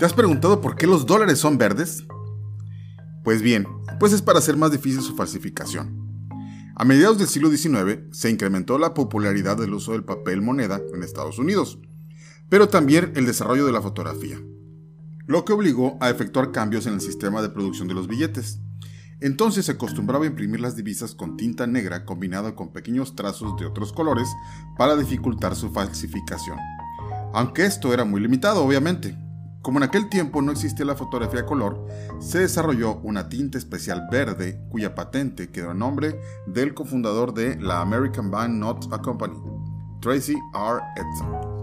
¿Te has preguntado por qué los dólares son verdes? Pues bien, pues es para hacer más difícil su falsificación. A mediados del siglo XIX se incrementó la popularidad del uso del papel moneda en Estados Unidos, pero también el desarrollo de la fotografía, lo que obligó a efectuar cambios en el sistema de producción de los billetes. Entonces se acostumbraba a imprimir las divisas con tinta negra combinada con pequeños trazos de otros colores para dificultar su falsificación. Aunque esto era muy limitado, obviamente. Como en aquel tiempo no existía la fotografía color, se desarrolló una tinta especial verde cuya patente quedó a nombre del cofundador de la American Bank Not a Company, Tracy R. Edson.